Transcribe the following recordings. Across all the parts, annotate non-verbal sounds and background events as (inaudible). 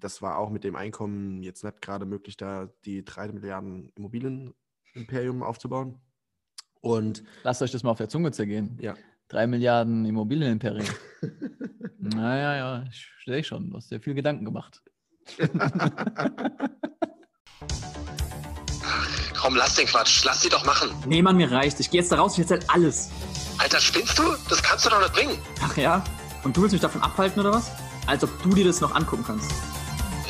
das war auch mit dem Einkommen jetzt nicht gerade möglich, da die 3 Milliarden Immobilienimperium aufzubauen. Und Lasst euch das mal auf der Zunge zergehen. ja, Drei Milliarden Immobilienimperium. (laughs) naja, ja, ich sehe schon. Du hast dir viel Gedanken gemacht. (laughs) Komm, lass den Quatsch. Lass sie doch machen. Nee, Mann, mir reicht. Ich gehe jetzt da raus, ich erzähl alles. Alter, spinnst du? Das kannst du doch nicht bringen. Ach ja? Und du willst mich davon abhalten oder was? Als ob du dir das noch angucken kannst.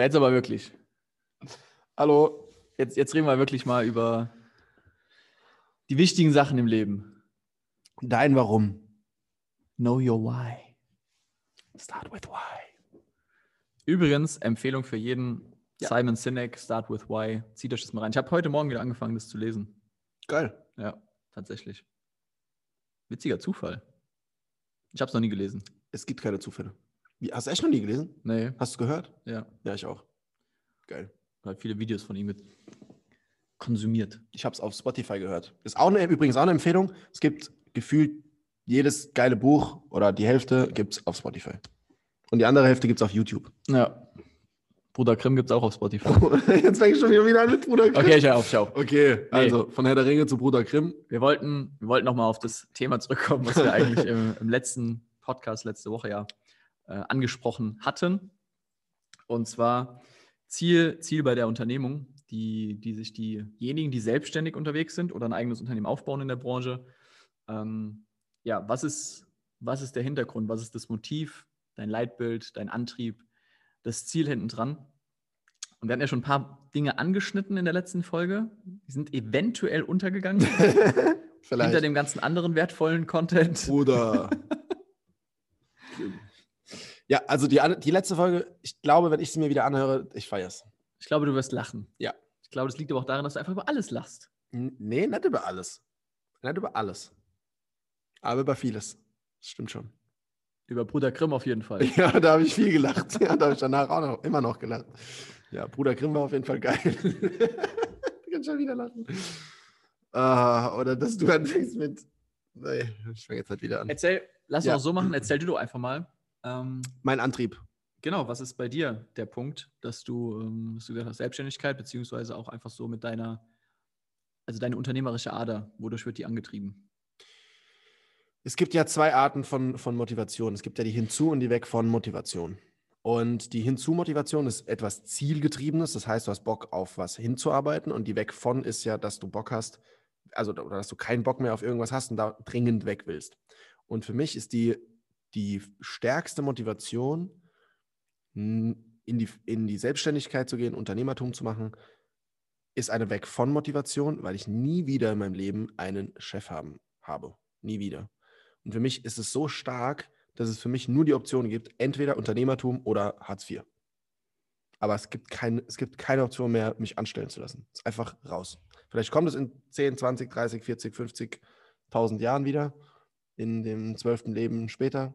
So, jetzt aber wirklich. hallo. Jetzt, jetzt reden wir wirklich mal über die wichtigen Sachen im Leben. Dein Warum. Know your why. Start with why. Übrigens, Empfehlung für jeden: Ja. Simon Sinek, Start with Why. Zieht euch das mal rein. Ich habe heute Morgen wieder angefangen, das zu lesen. Geil. Ja, tatsächlich. Witziger Zufall. Ich habe es noch nie gelesen. Es gibt keine Zufälle. Hast du echt noch nie gelesen? Nee, Hast du gehört? ja. Ja, ich auch. Geil. Halt viele Videos von ihm mit konsumiert. Ich habe es auf Spotify gehört. Ist auch eine, übrigens auch eine Empfehlung. Es gibt gefühlt jedes geile Buch oder die Hälfte gibt es auf Spotify. Und die andere Hälfte gibt es auf YouTube. Ja. Bruder Grimm gibt es auch auf Spotify. (laughs) Jetzt fänge ich schon wieder an mit Bruder Grimm. Okay, ich auf, schau. Okay, also von Herr der Ringe zu Bruder Grimm. Wir wollten, wir wollten nochmal auf das Thema zurückkommen, was wir (laughs) eigentlich im, im letzten Podcast letzte Woche ja angesprochen hatten. Und zwar Ziel, Ziel bei der Unternehmung, die, die sich diejenigen, die selbstständig unterwegs sind oder ein eigenes Unternehmen aufbauen in der Branche, ähm, ja, was ist, was ist der Hintergrund, was ist das Motiv, dein Leitbild, dein Antrieb, das Ziel hinten dran? Und wir hatten ja schon ein paar Dinge angeschnitten in der letzten Folge. Die sind eventuell untergegangen (laughs) Vielleicht. hinter dem ganzen anderen wertvollen Content. Bruder. (laughs) ja, also die, die letzte Folge, ich glaube, wenn ich sie mir wieder anhöre, ich feier's. Ich glaube, du wirst lachen. Ja. Ich glaube, das liegt aber auch daran, dass du einfach über alles lachst. N- Nee, nicht über alles. Nicht über alles. Aber über vieles. Das stimmt schon. Über Bruder Grimm auf jeden Fall. (laughs) Ja, da habe ich viel gelacht. Ja, da habe ich danach auch noch, immer noch gelacht. Ja, Bruder Grimm war auf jeden Fall geil. (laughs) ich kann schon wieder lachen. Ah, oder dass du anfängst mit. Nee, ich fange jetzt halt wieder an. Erzähl, lass Ja. uns auch so machen, erzähl du doch einfach mal. Ähm, Mein Antrieb. genau, was ist bei dir der Punkt, dass du, ähm, dass du gesagt hast, Selbstständigkeit, beziehungsweise auch einfach so mit deiner, also deine unternehmerische Ader, wodurch wird die angetrieben? Es gibt ja zwei Arten von, von Motivation. Es gibt ja die Hinzu- und die Weg von Motivation. Und die Hinzu-Motivation ist etwas Zielgetriebenes, das heißt, du hast Bock auf was hinzuarbeiten und die Weg von ist ja, dass du Bock hast, also oder dass du keinen Bock mehr auf irgendwas hast und da dringend weg willst. Und für mich ist die, die stärkste Motivation, in die, in die Selbstständigkeit zu gehen, Unternehmertum zu machen, ist eine Weg von Motivation, weil ich nie wieder in meinem Leben einen Chef haben habe. Nie wieder. Und für mich ist es so stark, dass es für mich nur die Option gibt, entweder Unternehmertum oder Hartz IV. Aber es gibt, kein, es gibt keine Option mehr, mich anstellen zu lassen. Es ist einfach raus. Vielleicht kommt es in 10, 20, 30, 40, 50.000 Jahren wieder, in dem zwölften Leben später.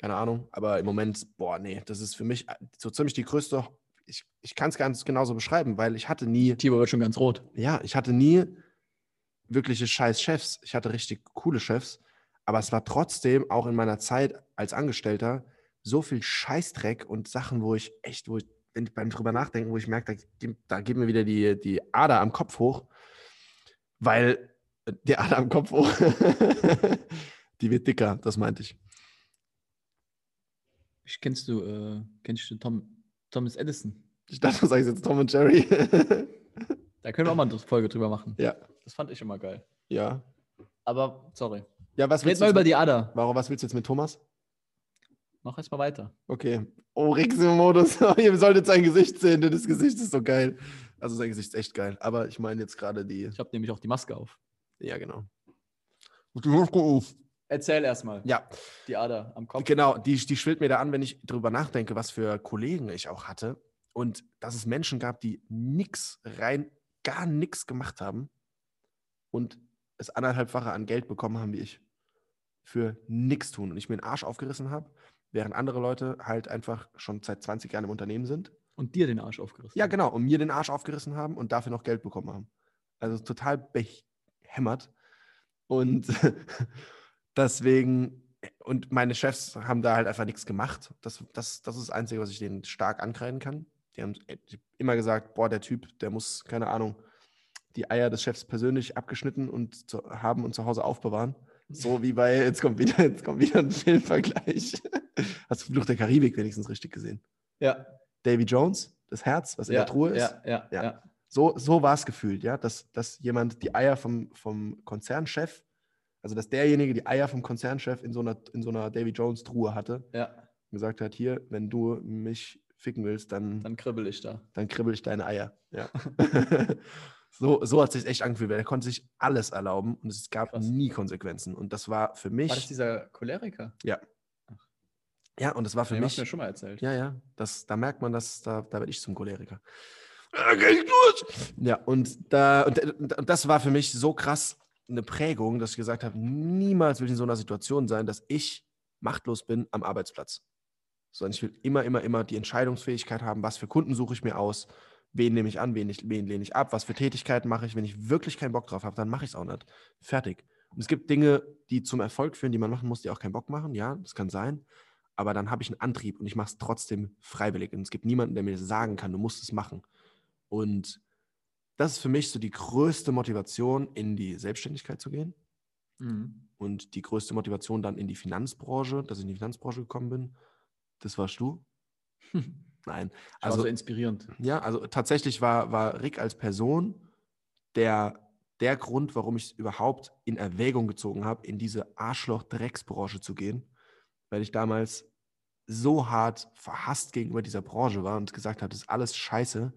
Keine Ahnung. Aber im Moment, boah, nee, das ist für mich so ziemlich die größte. Ich, ich kann es ganz genauso beschreiben, weil ich hatte nie Tibor wird schon ganz rot. ja, ich hatte nie wirkliche scheiß Chefs. Ich hatte richtig coole Chefs. Aber es war trotzdem auch in meiner Zeit als Angestellter so viel Scheißdreck und Sachen, wo ich echt, wo ich, wenn ich beim drüber nachdenken, wo ich merke, da, geht- da geht mir wieder die, die Ader am Kopf hoch. Weil äh, die Ader am Kopf hoch, (laughs) die wird dicker, das meinte ich. Ich, kennst du, äh, kennst du Tom, Thomas Edison? Ich dachte, du sagst jetzt Tom und Jerry. (laughs) Da können wir auch mal eine Folge drüber machen. ja, Das fand ich immer geil. ja. Aber, sorry. Ja, was Red willst, mal du über jetzt die mit, Ader. warum, was willst du jetzt mit Thomas? mach erstmal weiter. Okay. Oh, Rix im Modus. (laughs) Ihr solltet sein Gesicht sehen, denn das Gesicht ist so geil. Also sein Gesicht ist echt geil. Aber ich meine jetzt gerade die. Ich habe nämlich auch die Maske auf. Ja, genau. Erzähl erstmal. Ja, Die Ader am Kopf. genau. Die, die schwillt mir da an, wenn ich drüber nachdenke, was für Kollegen ich auch hatte. Und dass es Menschen gab, die nix, rein gar nichts gemacht haben und es anderthalbfache an Geld bekommen haben wie ich. Für nichts tun. Und ich mir den Arsch aufgerissen habe, während andere Leute halt einfach schon seit 20 Jahren im Unternehmen sind. Und dir den Arsch aufgerissen. Ja, genau. Und mir den Arsch aufgerissen haben und dafür noch Geld bekommen haben. Also total behämmert. Und (laughs) deswegen, und meine Chefs haben da halt einfach nichts gemacht. Das, das, das ist das Einzige, was ich denen stark ankreiden kann. Die haben immer gesagt, boah, der Typ, der muss, keine Ahnung, die Eier des Chefs persönlich abgeschnitten und zu, haben und zu Hause aufbewahren. So wie bei, jetzt kommt wieder, jetzt kommt wieder ein Filmvergleich. (laughs) Hast du Fluch der Karibik wenigstens richtig gesehen? Ja. Davy Jones, das Herz, was in ja, der Truhe ist. Ja, ja, Ja. ja. So, so war es gefühlt, ja, dass, dass jemand die Eier vom, vom Konzernchef, also dass derjenige die Eier vom Konzernchef in so einer, in so einer Davy Jones Truhe hatte ja. und gesagt hat, hier, wenn du mich ficken willst, dann, dann, Dann kribbel ich da. kribbel ich deine Eier. Ja. (laughs) so, so hat es sich echt angefühlt, weil er konnte sich alles erlauben und es gab Krass. nie Konsequenzen. Und das war für mich, War das dieser Choleriker? ja, und das war für hast mich, du mir schon mal erzählt. Ja, ja, das, da merkt man, dass da, da werde ich zum Choleriker. Ja, und, da, und, und das war für mich so krass eine Prägung, dass ich gesagt habe, niemals will ich in so einer Situation sein, dass ich machtlos bin am Arbeitsplatz. Sondern ich will immer, immer, immer die Entscheidungsfähigkeit haben, was für Kunden suche ich mir aus, wen nehme ich an, wen, ich, wen lehne ich ab, was für Tätigkeiten mache ich. Wenn ich wirklich keinen Bock drauf habe, dann mache ich es auch nicht. Fertig. Und es gibt Dinge, die zum Erfolg führen, die man machen muss, die auch keinen Bock machen. Ja, das kann sein aber dann habe ich einen Antrieb und ich mache es trotzdem freiwillig. Und es gibt niemanden, der mir sagen kann, du musst es machen. Und das ist für mich so die größte Motivation, in die Selbstständigkeit zu gehen Mhm. und die größte Motivation dann in die Finanzbranche, dass ich in die Finanzbranche gekommen bin. Das warst du? (laughs) Nein. Also Also, so inspirierend. ja, also tatsächlich war, war Rick als Person der, der Grund, warum ich es überhaupt in Erwägung gezogen habe, in diese Arschloch-Drecksbranche zu gehen, weil ich damals so hart verhasst gegenüber dieser Branche war und gesagt habe, das ist alles scheiße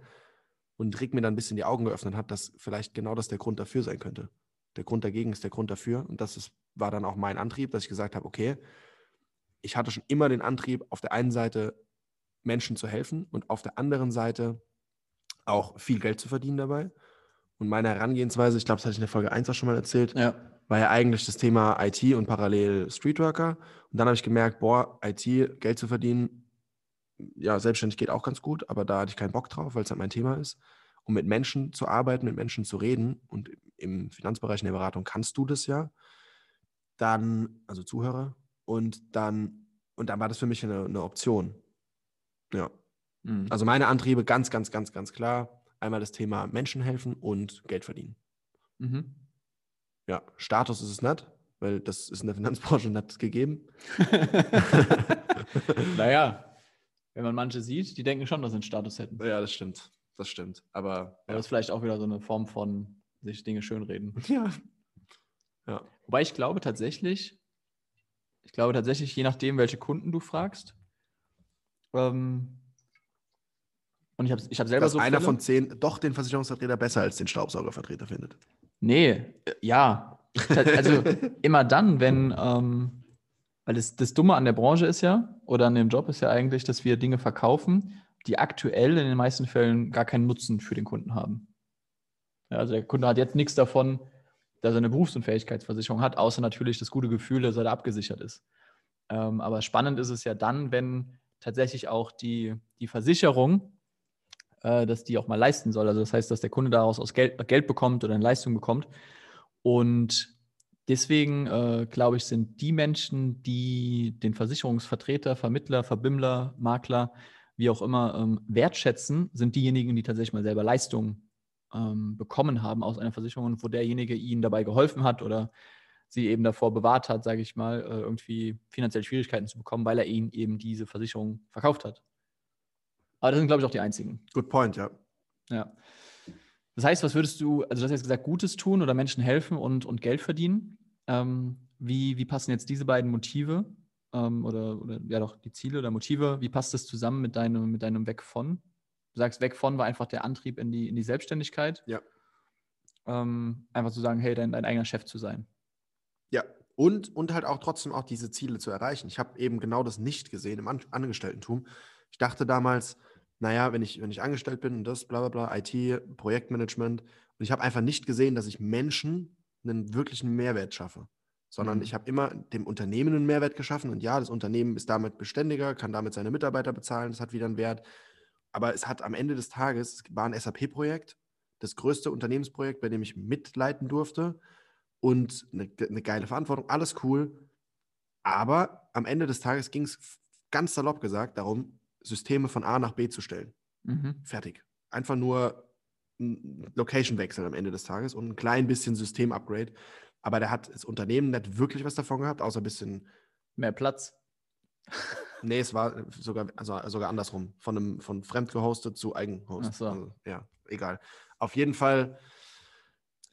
und Rick mir dann ein bisschen die Augen geöffnet hat, dass vielleicht genau das der Grund dafür sein könnte. Der Grund dagegen ist der Grund dafür und das ist, war dann auch mein Antrieb, dass ich gesagt habe, okay, ich hatte schon immer den Antrieb, auf der einen Seite Menschen zu helfen und auf der anderen Seite auch viel Geld zu verdienen dabei. Und meine Herangehensweise, ich glaube, das hatte ich in der Folge 1 auch schon mal erzählt, Ja. war ja eigentlich das Thema IT und parallel Streetworker. Und dann habe ich gemerkt, boah, IT, Geld zu verdienen, ja, selbstständig geht auch ganz gut, aber da hatte ich keinen Bock drauf, weil es halt mein Thema ist. Um mit Menschen zu arbeiten, mit Menschen zu reden und im Finanzbereich in der Beratung kannst du das ja. Dann, also Zuhörer, und dann, und dann war das für mich eine, eine Option. Ja. Mhm. Also meine Antriebe ganz, ganz, ganz, ganz klar. Einmal das Thema Menschen helfen und Geld verdienen. Mhm. Ja, Status ist es nicht, weil das ist in der Finanzbranche nicht gegeben. (laughs) naja, wenn man manche sieht, die denken schon, dass sie einen Status hätten. Ja, das stimmt. Das stimmt. Aber Aber ja. das ist vielleicht auch wieder so eine Form von sich Dinge schönreden. (laughs) ja. Wobei ich glaube tatsächlich, ich glaube tatsächlich, je nachdem, welche Kunden du fragst, ähm, und ich habe ich hab selber dass so einer Fälle- von zehn doch den Versicherungsvertreter besser als den Staubsaugervertreter findet. Nee, ja. Also (laughs) immer dann, wenn, ähm, weil das, das Dumme an der Branche ist ja, oder an dem Job ist ja eigentlich, dass wir Dinge verkaufen, die aktuell in den meisten Fällen gar keinen Nutzen für den Kunden haben. Ja, also der Kunde hat jetzt nichts davon, dass er eine Berufsunfähigkeitsversicherung hat, außer natürlich das gute Gefühl, dass er da abgesichert ist. Ähm, aber spannend ist es ja dann, wenn tatsächlich auch die, die Versicherung, äh, dass die auch mal leisten soll. Also das heißt, dass der Kunde daraus aus Geld, Geld bekommt oder eine Leistung bekommt. Und deswegen, äh, glaube ich, sind die Menschen, die den Versicherungsvertreter, Vermittler, Verbimmler, Makler, wie auch immer, ähm, wertschätzen, sind diejenigen, die tatsächlich mal selber Leistungen ähm, bekommen haben aus einer Versicherung und wo derjenige ihnen dabei geholfen hat oder sie eben davor bewahrt hat, sage ich mal, äh, irgendwie finanzielle Schwierigkeiten zu bekommen, weil er ihnen eben diese Versicherung verkauft hat. Aber das sind, glaube ich, auch die einzigen. Good point, ja. Ja. Das heißt, was würdest du, also du hast jetzt gesagt, Gutes tun oder Menschen helfen und, und Geld verdienen. Ähm, wie, wie passen jetzt diese beiden Motive ähm, oder, oder ja doch, die Ziele oder Motive, wie passt das zusammen mit deinem, mit deinem Weg von? Du sagst, weg von war einfach der Antrieb in die, in die Selbstständigkeit. Ja. Ähm, einfach zu sagen, hey, dein, dein eigener Chef zu sein. Ja, und, und halt auch trotzdem auch diese Ziele zu erreichen. Ich habe eben genau das nicht gesehen im An Angestellten-Tum. Ich dachte damals, naja, wenn ich, wenn ich angestellt bin und das, bla bla bla, IT, Projektmanagement, und ich habe einfach nicht gesehen, dass ich Menschen einen wirklichen Mehrwert schaffe. Sondern Mhm. ich habe immer dem Unternehmen einen Mehrwert geschaffen und ja, das Unternehmen ist damit beständiger, kann damit seine Mitarbeiter bezahlen, das hat wieder einen Wert. Aber es hat am Ende des Tages, es war ein SAP-Projekt, das größte Unternehmensprojekt, bei dem ich mitleiten durfte und eine, eine geile Verantwortung, alles cool. Aber am Ende des Tages ging es ganz salopp gesagt darum, Systeme von A nach B zu stellen. Mhm. Fertig. Einfach nur ein Location-Wechsel am Ende des Tages und ein klein bisschen System-Upgrade. Aber der hat das Unternehmen nicht wirklich was davon gehabt, außer ein bisschen, Mehr Platz. (laughs) nee, es war sogar, also sogar andersrum, von einem von fremd gehostet zu Eigenhost. Ach so. Also, ja, egal. Auf jeden Fall,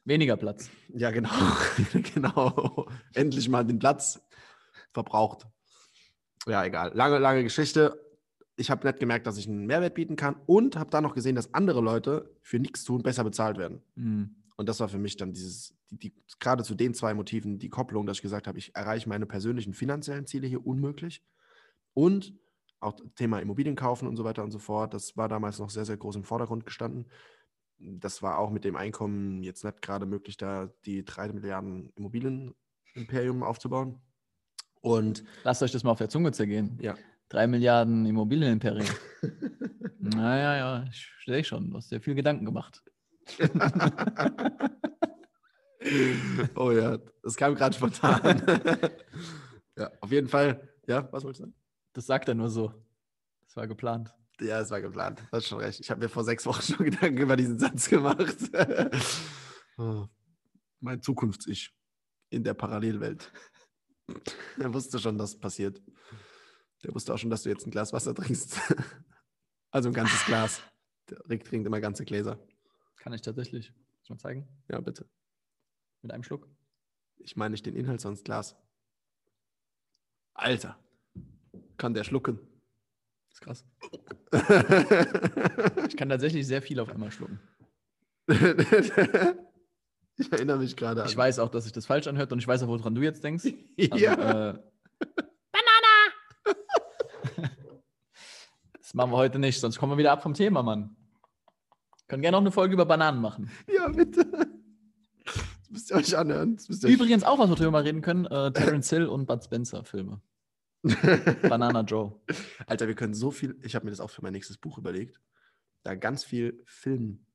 Weniger Platz. ja, genau, (laughs) genau. Endlich mal den Platz verbraucht. Ja, egal. Lange, lange Geschichte. Ich habe nicht gemerkt, dass ich einen Mehrwert bieten kann und habe dann noch gesehen, dass andere Leute für nichts tun besser bezahlt werden. Mhm. Und das war für mich dann dieses, die, die, gerade zu den zwei Motiven, die Kopplung, dass ich gesagt habe, ich erreiche meine persönlichen finanziellen Ziele hier unmöglich. Und auch Thema Immobilien kaufen und so weiter und so fort, das war damals noch sehr, sehr groß im Vordergrund gestanden. Das war auch mit dem Einkommen jetzt nicht gerade möglich, da die drei Milliarden Immobilienimperium aufzubauen. Und Lasst euch das mal auf der Zunge zergehen. ja, Drei Milliarden Immobilienimperien. (laughs) naja, ja, ich sehe schon. Du hast dir viel Gedanken gemacht. (laughs) oh ja, das kam gerade spontan. (laughs) ja, auf jeden Fall. Ja, was wolltest du sagen? Das sagt er nur so. Das war geplant. Ja, es war geplant. Du hast schon recht. Ich habe mir vor sechs Wochen schon Gedanken über diesen Satz gemacht. Oh, mein Zukunfts-Ich in der Parallelwelt. Er wusste schon, dass es passiert. Der wusste auch schon, dass du jetzt ein Glas Wasser trinkst. (laughs) Also ein ganzes Glas. Der Rick trinkt immer ganze Gläser. Kann ich tatsächlich. Muss mal zeigen. Ja, bitte. Mit einem Schluck. Ich meine nicht den Inhalt, sondern das Glas. Alter. Kann der schlucken. ist krass. (laughs) Ich kann tatsächlich sehr viel auf einmal schlucken. (laughs) ich erinnere mich gerade an. Ich weiß auch, dass sich das falsch anhört und ich weiß auch, woran du jetzt denkst. Also, ja. äh, machen wir heute nicht, sonst kommen wir wieder ab vom Thema, Mann. Können gerne noch eine Folge über Bananen machen. ja, bitte. Das müsst ihr euch anhören. Das müsst ihr euch Übrigens auch, was wir drüber mal reden können, äh, Terence Hill und Bud Spencer Filme. (laughs) Banana Joe. Alter, wir können so viel. Ich habe mir das auch für mein nächstes Buch überlegt, da ganz viel Filmwissen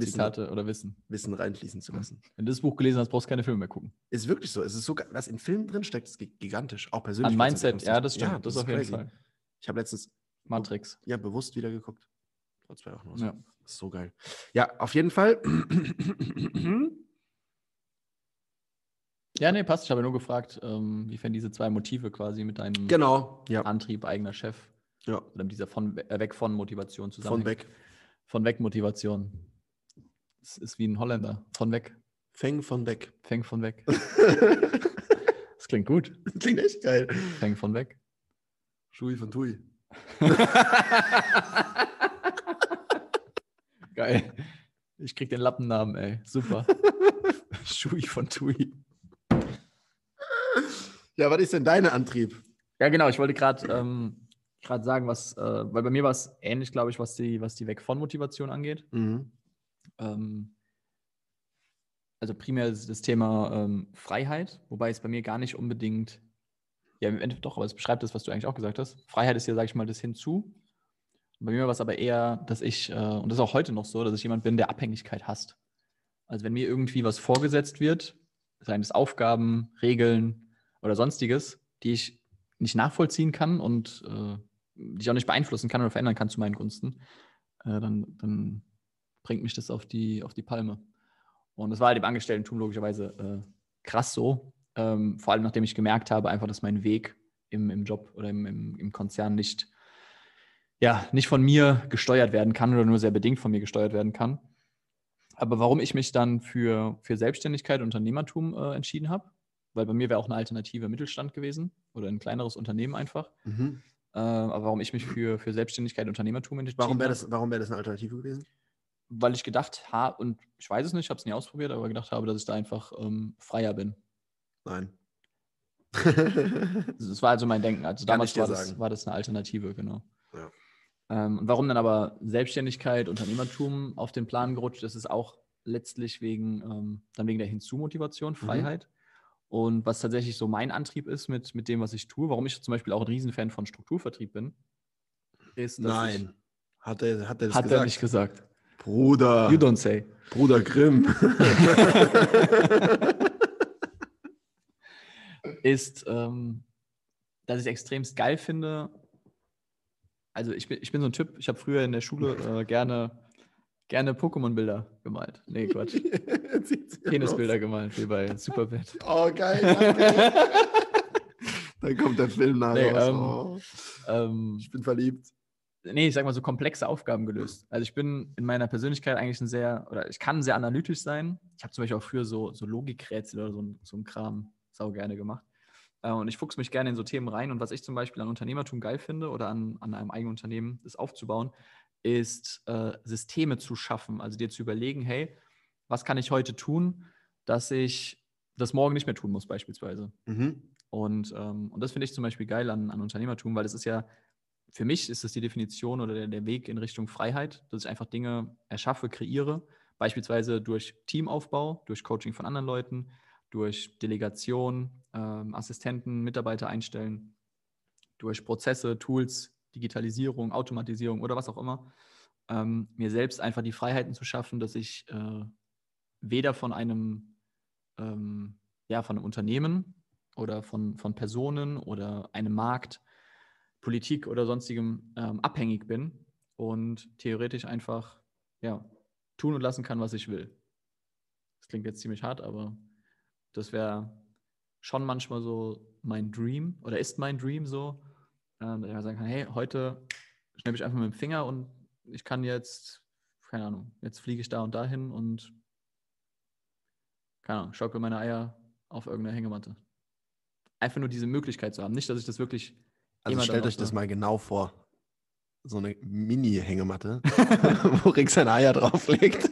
Zitate oder Wissen. Wissen reinfließen zu lassen. Wenn du das Buch gelesen hast, brauchst du keine Filme mehr gucken. Ist wirklich so. Es ist so, was in Filmen drin steckt, ist gi- gigantisch. Auch persönlich. An Mindset, ja, das stimmt. das, auf jeden Fall. Ich habe letztens Matrix. ja bewusst wieder geguckt. Vor zwei Wochen. oder so. Ja. Das ist so geil. Ja, auf jeden Fall. Ja, nee, passt. Ich habe nur gefragt, ähm, wiefern diese zwei Motive quasi mit deinem genau. Ja. Antrieb, eigener Chef ja. oder mit dieser von, äh, weg von Motivation Von zusammen. weg. Von weg Motivation. Das ist wie ein Holländer. Von weg. Fäng von weg. Fäng von weg. (laughs) Das klingt gut. Klingt echt geil. Fäng von weg. Schui von Tui. (laughs) Geil. Ich krieg den Lappennamen, ey. Super. (laughs) Schui von Tui. Ja, was ist denn dein Antrieb? Ja, genau. Ich wollte gerade ähm, grad sagen, was, äh, weil bei mir war es ähnlich, glaube ich, was die, was die Weg von Motivation angeht. Mhm. Ähm, also primär ist das Thema ähm, Freiheit, wobei es bei mir gar nicht unbedingt, ja, im Endeffekt doch, aber es beschreibt das, was du eigentlich auch gesagt hast. Freiheit ist ja, sage ich mal, das Hinzu. Bei mir war es aber eher, dass ich, äh, und das ist auch heute noch so, dass ich jemand bin, der Abhängigkeit hasst. Also wenn mir irgendwie was vorgesetzt wird, seien es Aufgaben, Regeln oder sonstiges, die ich nicht nachvollziehen kann und äh, die ich auch nicht beeinflussen kann oder verändern kann zu meinen Gunsten, äh, dann, dann bringt mich das auf die, auf die Palme. Und das war halt im Angestellten-Tum logischerweise äh, krass so. Ähm, vor allem nachdem ich gemerkt habe, einfach, dass mein Weg im, im Job oder im, im, im Konzern nicht, ja, nicht von mir gesteuert werden kann oder nur sehr bedingt von mir gesteuert werden kann. Aber warum ich mich dann für, für Selbstständigkeit und Unternehmertum äh, entschieden habe, weil bei mir wäre auch eine alternative Mittelstand gewesen oder ein kleineres Unternehmen einfach. Mhm. Äh, aber warum ich mich für, für Selbstständigkeit und Unternehmertum entschieden Warum wäre habe, das, warum wär das eine Alternative gewesen? weil ich gedacht habe, und ich weiß es nicht, ich habe es nie ausprobiert, aber gedacht habe, dass ich da einfach ähm, freier bin. Nein. (laughs) Das war also mein Denken. Also Kann damals ich war das, war das eine Alternative, genau. Ja. Ähm, und warum dann aber Selbstständigkeit, Unternehmertum auf den Plan gerutscht ist, ist auch letztlich wegen, ähm, dann wegen der Hinzumotivation, Mhm. Freiheit. Und was tatsächlich so mein Antrieb ist mit, mit dem, was ich tue, warum ich zum Beispiel auch ein Riesenfan von Strukturvertrieb bin, ist, Nein. Hat er, hat er ich, das hat gesagt? er nicht gesagt. Bruder. You don't say. Bruder Grimm. (laughs) (laughs) ist, ähm, dass ich extremst geil finde. Also ich bin, ich bin so ein Typ, ich habe früher in der Schule äh, gerne, gerne Pokémon-Bilder gemalt. Nee, Quatsch. (laughs) Penisbilder gemalt, wie bei Superbad. (laughs) Oh, geil. Danke. (laughs) Dann kommt der Film nachher Nee, ähm, oh, ähm, ich bin verliebt. nee, ich sag mal so komplexe Aufgaben gelöst. Also ich bin in meiner Persönlichkeit eigentlich ein sehr, oder ich kann sehr analytisch sein. Ich habe zum Beispiel auch früher so, so Logikrätsel oder so, so ein Kram sau gerne gemacht. Äh, Und ich fuchse mich gerne in so Themen rein. Und was ich zum Beispiel an Unternehmertum geil finde oder an, an einem eigenen Unternehmen, das aufzubauen, ist äh, Systeme zu schaffen. Also dir zu überlegen, hey, was kann ich heute tun, dass ich das morgen nicht mehr tun muss, beispielsweise. Mhm. Und, ähm, und das finde ich zum Beispiel geil an, an Unternehmertum, weil es ist ja, für mich ist das die Definition oder der, der Weg in Richtung Freiheit, dass ich einfach Dinge erschaffe, kreiere, beispielsweise durch Teamaufbau, durch Coaching von anderen Leuten, durch Delegation, ähm, Assistenten, Mitarbeiter einstellen, durch Prozesse, Tools, Digitalisierung, Automatisierung oder was auch immer, ähm, mir selbst einfach die Freiheiten zu schaffen, dass ich äh, weder von einem, ähm, ja, von einem Unternehmen oder von, von Personen oder einem Markt, Politik oder sonstigem ähm, abhängig bin und theoretisch einfach ja, tun und lassen kann, was ich will. Das klingt jetzt ziemlich hart, aber das wäre schon manchmal so mein Dream oder ist mein Dream so, ähm, dass ich mal sagen kann, hey, heute schnappe ich einfach mit dem Finger und ich kann jetzt, keine Ahnung, jetzt fliege ich da und dahin und keine Ahnung, schaukel meine Eier auf irgendeiner Hängematte. Einfach nur diese Möglichkeit zu haben. Nicht, dass ich das wirklich. Also stellt euch das mal genau vor. So eine (laughs) Mini-Hängematte, (laughs) wo Rick seine Eier drauflegt.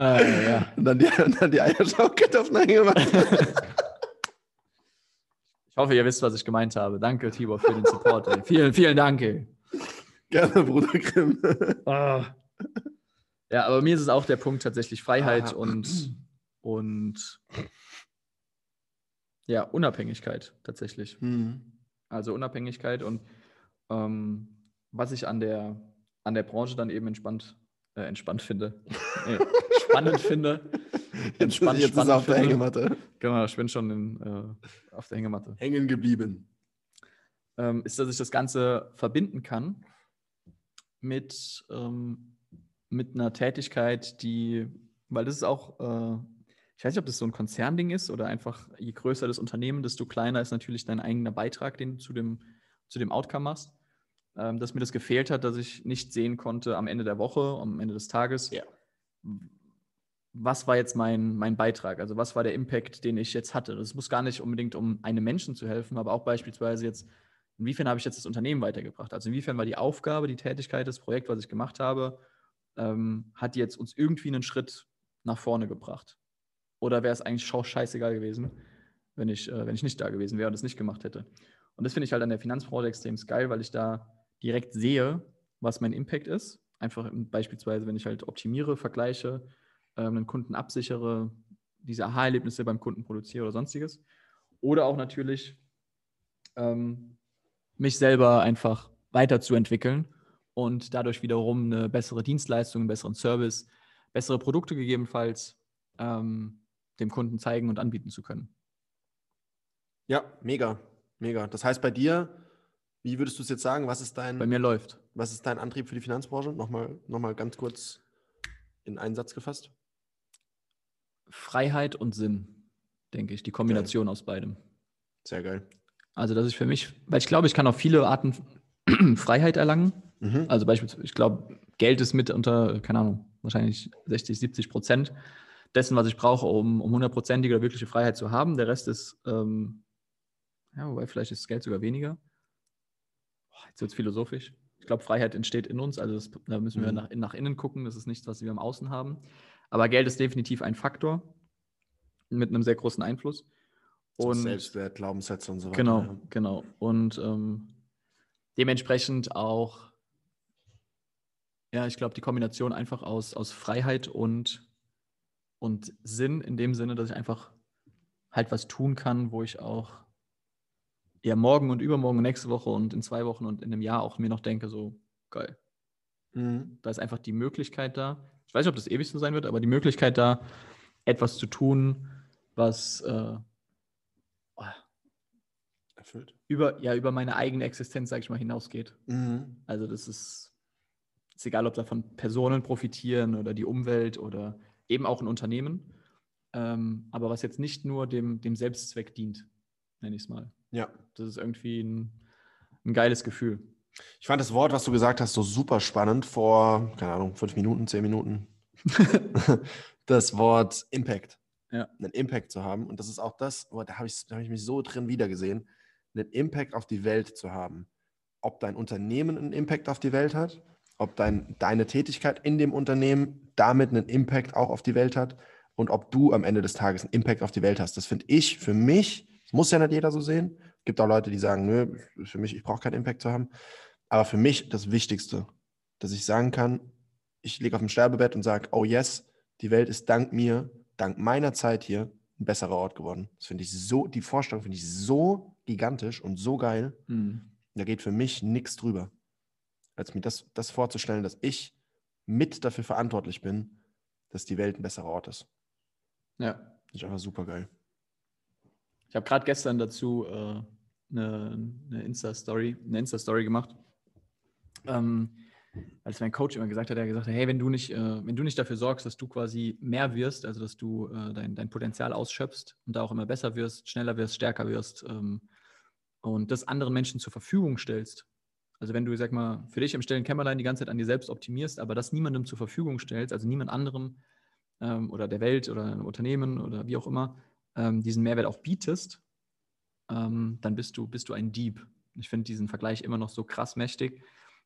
Äh, ja. (laughs) Und dann die, und dann die Eier schaukelt auf einer Hängematte. (laughs) Ich hoffe, ihr wisst, was ich gemeint habe. Danke, Tibor, für den Support. Ey. Vielen, vielen Dank. Ey. Gerne, Bruder Grimm. Ja, aber mir ist es auch der Punkt tatsächlich Freiheit Ah. und, und ja, Unabhängigkeit tatsächlich. Hm. Also Unabhängigkeit und ähm, was ich an der, an der Branche dann eben entspannt, äh, entspannt finde. (laughs) Nee, spannend finde. Jetzt, Entspannt, jetzt ist er spannend auf der finde. Hängematte. Genau, ich bin schon in, äh, auf der Hängematte. Hängen geblieben. ähm, ist, dass ich das Ganze verbinden kann mit, ähm, mit einer Tätigkeit, die, weil das ist auch, äh, ich weiß nicht, ob das so ein Konzernding ist oder einfach, je größer das Unternehmen, desto kleiner ist natürlich dein eigener Beitrag, den du zu dem, zu dem Outcome machst. Ähm, dass mir das gefehlt hat, dass ich nicht sehen konnte am Ende der Woche, am Ende des Tages, Ja. was war jetzt mein, mein Beitrag? Also was war der Impact, den ich jetzt hatte? Das muss gar nicht unbedingt, um einem Menschen zu helfen, aber auch beispielsweise jetzt, inwiefern habe ich jetzt das Unternehmen weitergebracht? Also inwiefern war die Aufgabe, die Tätigkeit, das Projekt, was ich gemacht habe, ähm, hat jetzt uns irgendwie einen Schritt nach vorne gebracht? Oder wäre es eigentlich schau- scheißegal gewesen, wenn ich, äh, wenn ich nicht da gewesen wäre und es nicht gemacht hätte? Und das finde ich halt an der Finanzbranche extrem geil, weil ich da direkt sehe, was mein Impact ist. Einfach beispielsweise, wenn ich halt optimiere, vergleiche, ähm, einen Kunden absichere, diese Aha-Erlebnisse beim Kunden produziere oder sonstiges. Oder auch natürlich ähm, mich selber einfach weiterzuentwickeln und dadurch wiederum eine bessere Dienstleistung, einen besseren Service, bessere Produkte gegebenenfalls ähm, dem Kunden zeigen und anbieten zu können. Ja, mega. Mega. Das heißt bei dir, wie würdest du es jetzt sagen? Was ist dein, Bei mir läuft. was ist dein Antrieb für die Finanzbranche? Nochmal, nochmal ganz kurz in einen Satz gefasst. Freiheit und Sinn, denke ich, die Kombination aus beidem. Sehr geil. Also, das ist für mich, weil ich glaube, ich kann auf viele Arten (clears throat) Freiheit erlangen. Mhm. Also beispielsweise, ich glaube, Geld ist mit unter, keine Ahnung, wahrscheinlich 60, 70 Prozent dessen, was ich brauche, um, um hundertprozentige oder wirkliche Freiheit zu haben. Der Rest ist, ähm, ja, wobei vielleicht ist das Geld sogar weniger. Jetzt wird es philosophisch. Ich glaube, Freiheit entsteht in uns, also das, da müssen wir Mhm. nach, nach innen gucken. Das ist nichts, was wir im Außen haben. Aber Geld ist definitiv ein Faktor mit einem sehr großen Einfluss. Und Selbstwert, Glaubenssätze und so weiter. Genau, ja. genau. Und ähm, dementsprechend auch, ja, ich glaube, die Kombination einfach aus, aus Freiheit und, und Sinn in dem Sinne, dass ich einfach halt was tun kann, wo ich auch ja morgen und übermorgen, und nächste Woche und in zwei Wochen und in einem Jahr auch mir noch denke, so geil. Mhm. Da ist einfach die Möglichkeit da. Ich weiß nicht, ob das ewig so sein wird, aber die Möglichkeit da, etwas zu tun, was äh, oh, Erfüllt. über, ja, über meine eigene Existenz, sag ich mal, hinausgeht. Mhm. Also das ist, ist egal, ob davon Personen profitieren oder die Umwelt oder eben auch ein Unternehmen. Ähm, aber was jetzt nicht nur dem, dem Selbstzweck dient, nenne ich es mal. Ja. Das ist irgendwie ein, ein geiles Gefühl. Ich fand das Wort, was du gesagt hast, so super spannend vor, keine Ahnung, fünf Minuten, zehn Minuten. (laughs) das Wort Impact. Ja. Einen Impact zu haben. Und das ist auch das, wo- da habe ich, da hab ich mich so drin wiedergesehen, einen Impact auf die Welt zu haben. Ob dein Unternehmen einen Impact auf die Welt hat, ob dein, deine Tätigkeit in dem Unternehmen damit einen Impact auch auf die Welt hat und ob du am Ende des Tages einen Impact auf die Welt hast. Das finde ich für mich, muss ja nicht jeder so sehen. Es gibt auch Leute, die sagen, nö, für mich, ich brauche keinen Impact zu haben. Aber für mich das Wichtigste, dass ich sagen kann, ich liege auf dem Sterbebett und sage, oh yes, die Welt ist dank mir, dank meiner Zeit hier ein besserer Ort geworden. Das finde ich so, die Vorstellung finde ich so gigantisch und so geil. Hm. Da geht für mich nichts drüber. Als mir das, das vorzustellen, dass ich mit dafür verantwortlich bin, dass die Welt ein besserer Ort ist. Ja. Das ist einfach super geil. Ich habe gerade gestern dazu äh, eine, eine Insta-Story, Insta-Story gemacht. Ähm, als mein Coach immer gesagt hat, er hat gesagt, hey, wenn du nicht, äh, wenn du nicht dafür sorgst, dass du quasi mehr wirst, also dass du äh, dein, dein Potenzial ausschöpfst und da auch immer besser wirst, schneller wirst, stärker wirst ähm, und das anderen Menschen zur Verfügung stellst. Also wenn du, sag mal, für dich im stillen Kämmerlein die ganze Zeit an dir selbst optimierst, aber das niemandem zur Verfügung stellst, also niemand anderem ähm, oder der Welt oder einem Unternehmen oder wie auch immer, ähm, diesen Mehrwert auch bietest, ähm, dann bist du, bist du ein Dieb. Ich finde diesen Vergleich immer noch so krass mächtig.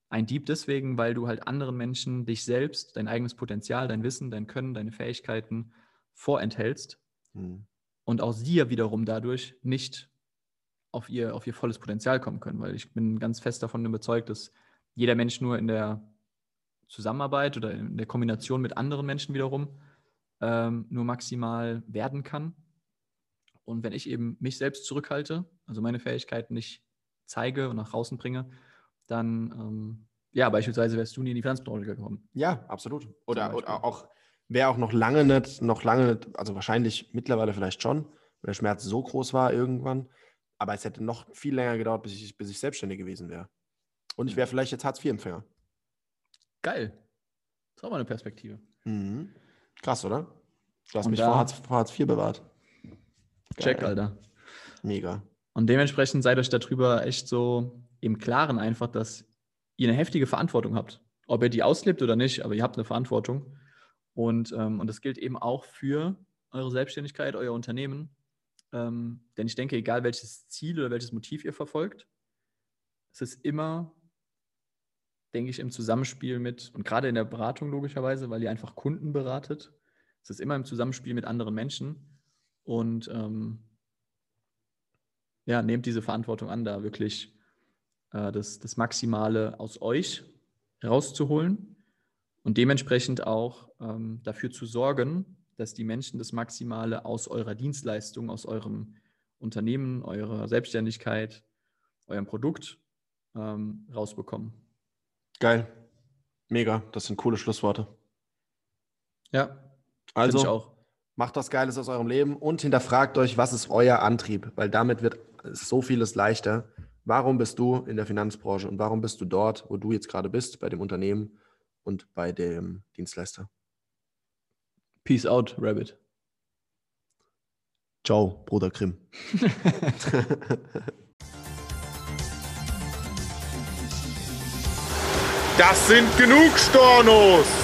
Ein Dieb deswegen, weil du halt anderen Menschen dich selbst, dein eigenes Potenzial, dein Wissen, dein Können, deine Fähigkeiten vorenthältst Hm. und auch sie ja wiederum dadurch nicht auf ihr, auf ihr volles Potenzial kommen können, weil ich bin ganz fest davon überzeugt, dass jeder Mensch nur in der Zusammenarbeit oder in der Kombination mit anderen Menschen wiederum ähm, nur maximal werden kann. Und wenn ich eben mich selbst zurückhalte, also meine Fähigkeiten nicht zeige und nach außen bringe, dann, ähm, ja, beispielsweise wärst du nie in die Finanzbranche gekommen. Ja, absolut. Oder, oder auch, wäre auch noch lange nicht, noch lange nicht, also wahrscheinlich mittlerweile vielleicht schon, weil der Schmerz so groß war irgendwann. Aber es hätte noch viel länger gedauert, bis ich, bis ich selbstständig gewesen wäre. Und ich wäre vielleicht jetzt Hartz-IV-Empfänger. Geil. Das ist auch mal eine Perspektive. Mhm. Krass, oder? Du hast Und mich vor, Hartz, vor Hartz IV bewahrt. Check, Geil. Alter. Mega. Und dementsprechend seid euch darüber echt so im Klaren einfach, dass ihr eine heftige Verantwortung habt. Ob ihr die auslebt oder nicht, aber ihr habt eine Verantwortung. Und, ähm, und das gilt eben auch für eure Selbstständigkeit, euer Unternehmen. Ähm, denn ich denke, egal welches Ziel oder welches Motiv ihr verfolgt, es ist immer, denke ich, im Zusammenspiel mit, und gerade in der Beratung logischerweise, weil ihr einfach Kunden beratet, es ist immer im Zusammenspiel mit anderen Menschen. Und ähm, ja, nehmt diese Verantwortung an, da wirklich äh, das, das Maximale aus euch rauszuholen und dementsprechend auch ähm, dafür zu sorgen, dass die Menschen das Maximale aus eurer Dienstleistung, aus eurem Unternehmen, eurer Selbstständigkeit, eurem Produkt ähm, rausbekommen. Geil. Mega. Das sind coole Schlussworte. Ja, Also, auch. Macht was Geiles aus eurem Leben und hinterfragt euch, was ist euer Antrieb? Weil damit wird so vieles leichter. Warum bist du in der Finanzbranche und warum bist du dort, wo du jetzt gerade bist, bei dem Unternehmen und bei dem Dienstleister? Peace out, Rabbit. Ciao, Bruder Grimm. (laughs) Das sind genug Stornos!